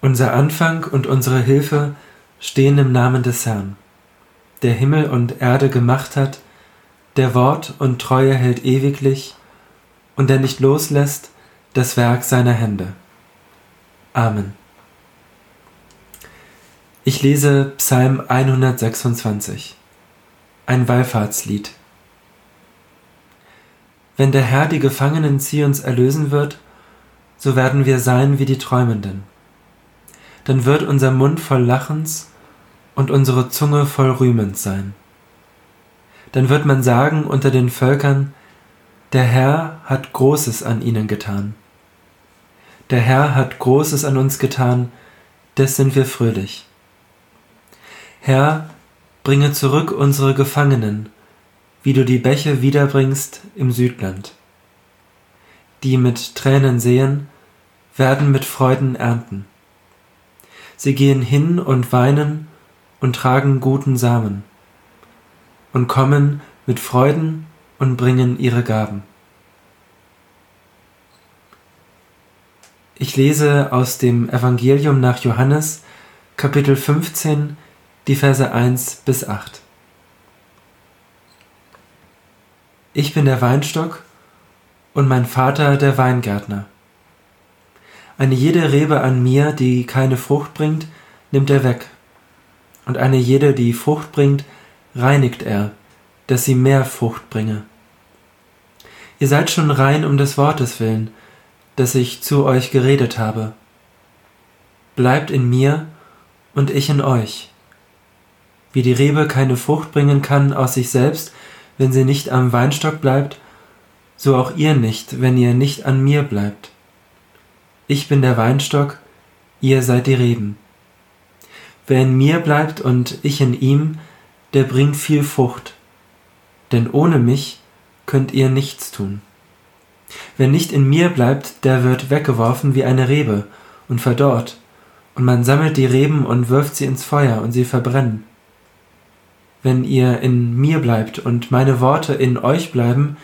Unser Anfang und unsere Hilfe stehen im Namen des Herrn, der Himmel und Erde gemacht hat, der Wort und Treue hält ewiglich und der nicht loslässt das Werk seiner Hände. Amen. Ich lese Psalm 126, ein Wallfahrtslied. Wenn der Herr die Gefangenen Zions erlösen wird, so werden wir sein wie die Träumenden. Dann wird unser Mund voll Lachens und unsere Zunge voll Rühmens sein. Dann wird man sagen unter den Völkern, der Herr hat Großes an ihnen getan. Der Herr hat Großes an uns getan, des sind wir fröhlich. Herr, bringe zurück unsere Gefangenen, wie du die Bäche wiederbringst im Südland. Die mit Tränen sehen, werden mit Freuden ernten. Sie gehen hin und weinen und tragen guten Samen und kommen mit Freuden und bringen ihre Gaben. Ich lese aus dem Evangelium nach Johannes, Kapitel 15, die Verse 1 bis 8. Ich bin der Weinstock und mein Vater der Weingärtner. Eine jede Rebe an mir, die keine Frucht bringt, nimmt er weg, und eine jede, die Frucht bringt, reinigt er, dass sie mehr Frucht bringe. Ihr seid schon rein um des Wortes willen, das ich zu euch geredet habe. Bleibt in mir und ich in euch. Wie die Rebe keine Frucht bringen kann aus sich selbst, wenn sie nicht am Weinstock bleibt, so auch ihr nicht, wenn ihr nicht an mir bleibt. Ich bin der Weinstock, ihr seid die Reben. Wer in mir bleibt und ich in ihm, der bringt viel Frucht, denn ohne mich könnt ihr nichts tun. Wer nicht in mir bleibt, der wird weggeworfen wie eine Rebe und verdorrt, und man sammelt die Reben und wirft sie ins Feuer, und sie verbrennen. Wenn ihr in mir bleibt und meine Worte in euch bleiben,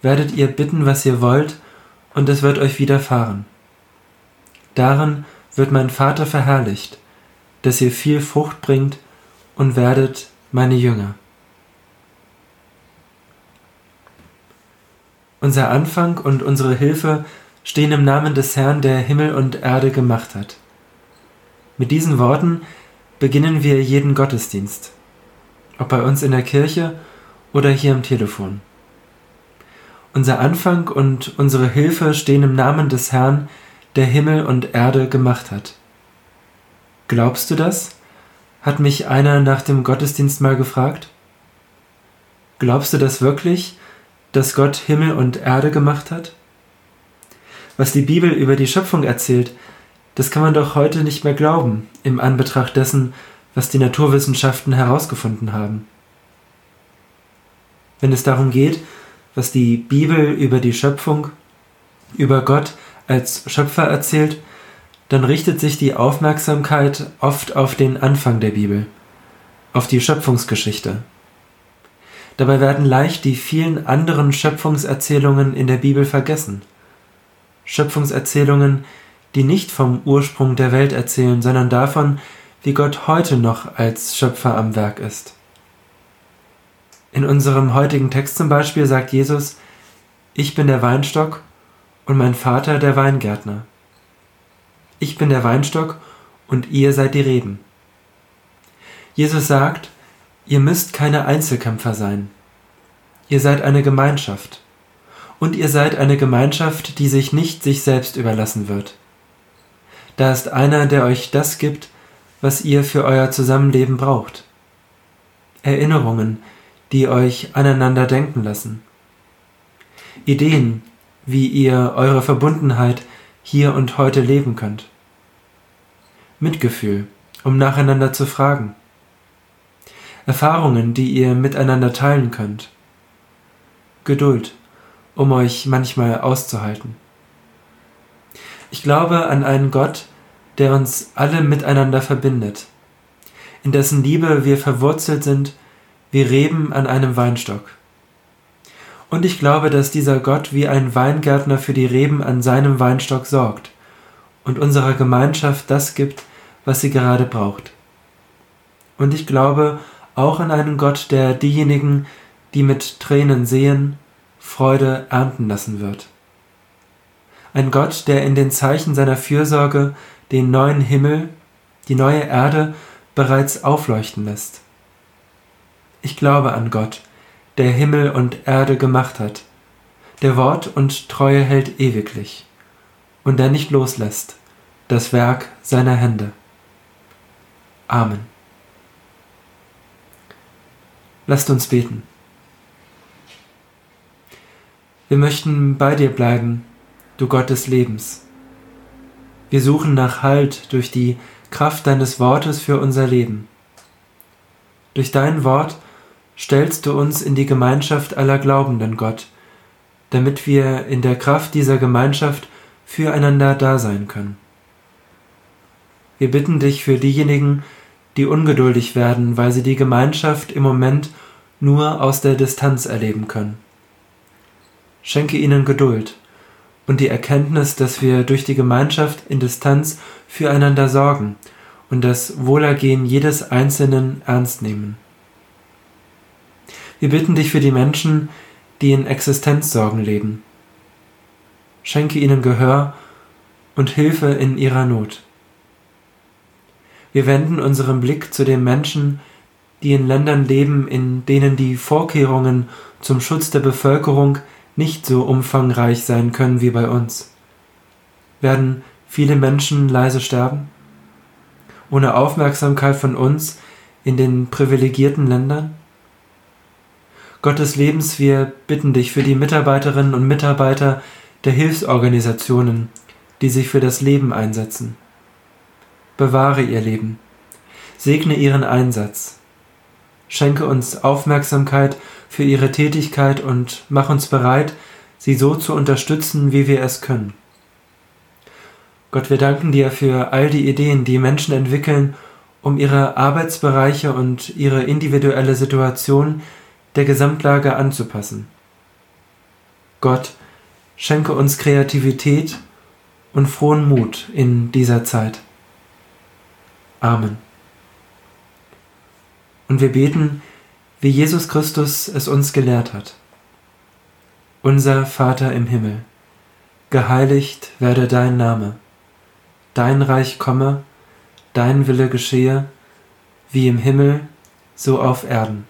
werdet ihr bitten, was ihr wollt, und es wird euch widerfahren. Darin wird mein Vater verherrlicht, dass ihr viel Frucht bringt und werdet meine Jünger. Unser Anfang und unsere Hilfe stehen im Namen des Herrn, der Himmel und Erde gemacht hat. Mit diesen Worten beginnen wir jeden Gottesdienst, ob bei uns in der Kirche oder hier am Telefon. Unser Anfang und unsere Hilfe stehen im Namen des Herrn, der Himmel und Erde gemacht hat. Glaubst du das? hat mich einer nach dem Gottesdienst mal gefragt. Glaubst du das wirklich, dass Gott Himmel und Erde gemacht hat? Was die Bibel über die Schöpfung erzählt, das kann man doch heute nicht mehr glauben, im Anbetracht dessen, was die Naturwissenschaften herausgefunden haben. Wenn es darum geht, was die Bibel über die Schöpfung, über Gott als Schöpfer erzählt, dann richtet sich die Aufmerksamkeit oft auf den Anfang der Bibel, auf die Schöpfungsgeschichte. Dabei werden leicht die vielen anderen Schöpfungserzählungen in der Bibel vergessen. Schöpfungserzählungen, die nicht vom Ursprung der Welt erzählen, sondern davon, wie Gott heute noch als Schöpfer am Werk ist. In unserem heutigen Text zum Beispiel sagt Jesus, ich bin der Weinstock und mein Vater der Weingärtner. Ich bin der Weinstock und ihr seid die Reben. Jesus sagt, ihr müsst keine Einzelkämpfer sein. Ihr seid eine Gemeinschaft. Und ihr seid eine Gemeinschaft, die sich nicht sich selbst überlassen wird. Da ist einer, der euch das gibt, was ihr für euer Zusammenleben braucht. Erinnerungen, die euch aneinander denken lassen. Ideen, wie ihr eure Verbundenheit hier und heute leben könnt. Mitgefühl, um nacheinander zu fragen. Erfahrungen, die ihr miteinander teilen könnt. Geduld, um euch manchmal auszuhalten. Ich glaube an einen Gott, der uns alle miteinander verbindet, in dessen Liebe wir verwurzelt sind wie Reben an einem Weinstock. Und ich glaube, dass dieser Gott wie ein Weingärtner für die Reben an seinem Weinstock sorgt und unserer Gemeinschaft das gibt, was sie gerade braucht. Und ich glaube auch an einen Gott, der diejenigen, die mit Tränen sehen, Freude ernten lassen wird. Ein Gott, der in den Zeichen seiner Fürsorge den neuen Himmel, die neue Erde bereits aufleuchten lässt. Ich glaube an Gott, der Himmel und Erde gemacht hat, der Wort und Treue hält ewiglich und der nicht loslässt das Werk seiner Hände. Amen. Lasst uns beten. Wir möchten bei dir bleiben, du Gott des Lebens. Wir suchen nach Halt durch die Kraft deines Wortes für unser Leben. Durch dein Wort stellst du uns in die Gemeinschaft aller Glaubenden, Gott, damit wir in der Kraft dieser Gemeinschaft füreinander da sein können. Wir bitten dich für diejenigen, die ungeduldig werden, weil sie die Gemeinschaft im Moment nur aus der Distanz erleben können. Schenke ihnen Geduld und die Erkenntnis, dass wir durch die Gemeinschaft in Distanz füreinander sorgen und das Wohlergehen jedes Einzelnen ernst nehmen. Wir bitten dich für die Menschen, die in Existenzsorgen leben. Schenke ihnen Gehör und Hilfe in ihrer Not. Wir wenden unseren Blick zu den Menschen, die in Ländern leben, in denen die Vorkehrungen zum Schutz der Bevölkerung nicht so umfangreich sein können wie bei uns. Werden viele Menschen leise sterben? Ohne Aufmerksamkeit von uns in den privilegierten Ländern? Gott des Lebens, wir bitten dich für die Mitarbeiterinnen und Mitarbeiter der Hilfsorganisationen, die sich für das Leben einsetzen. Bewahre ihr Leben, segne ihren Einsatz, schenke uns Aufmerksamkeit für ihre Tätigkeit und mach uns bereit, sie so zu unterstützen, wie wir es können. Gott, wir danken dir für all die Ideen, die Menschen entwickeln, um ihre Arbeitsbereiche und ihre individuelle Situation der Gesamtlage anzupassen. Gott, schenke uns Kreativität und frohen Mut in dieser Zeit. Amen. Und wir beten, wie Jesus Christus es uns gelehrt hat. Unser Vater im Himmel, geheiligt werde dein Name, dein Reich komme, dein Wille geschehe, wie im Himmel, so auf Erden.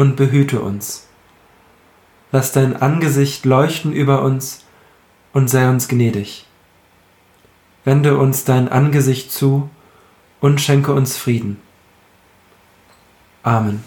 und behüte uns. Lass dein Angesicht leuchten über uns und sei uns gnädig. Wende uns dein Angesicht zu und schenke uns Frieden. Amen.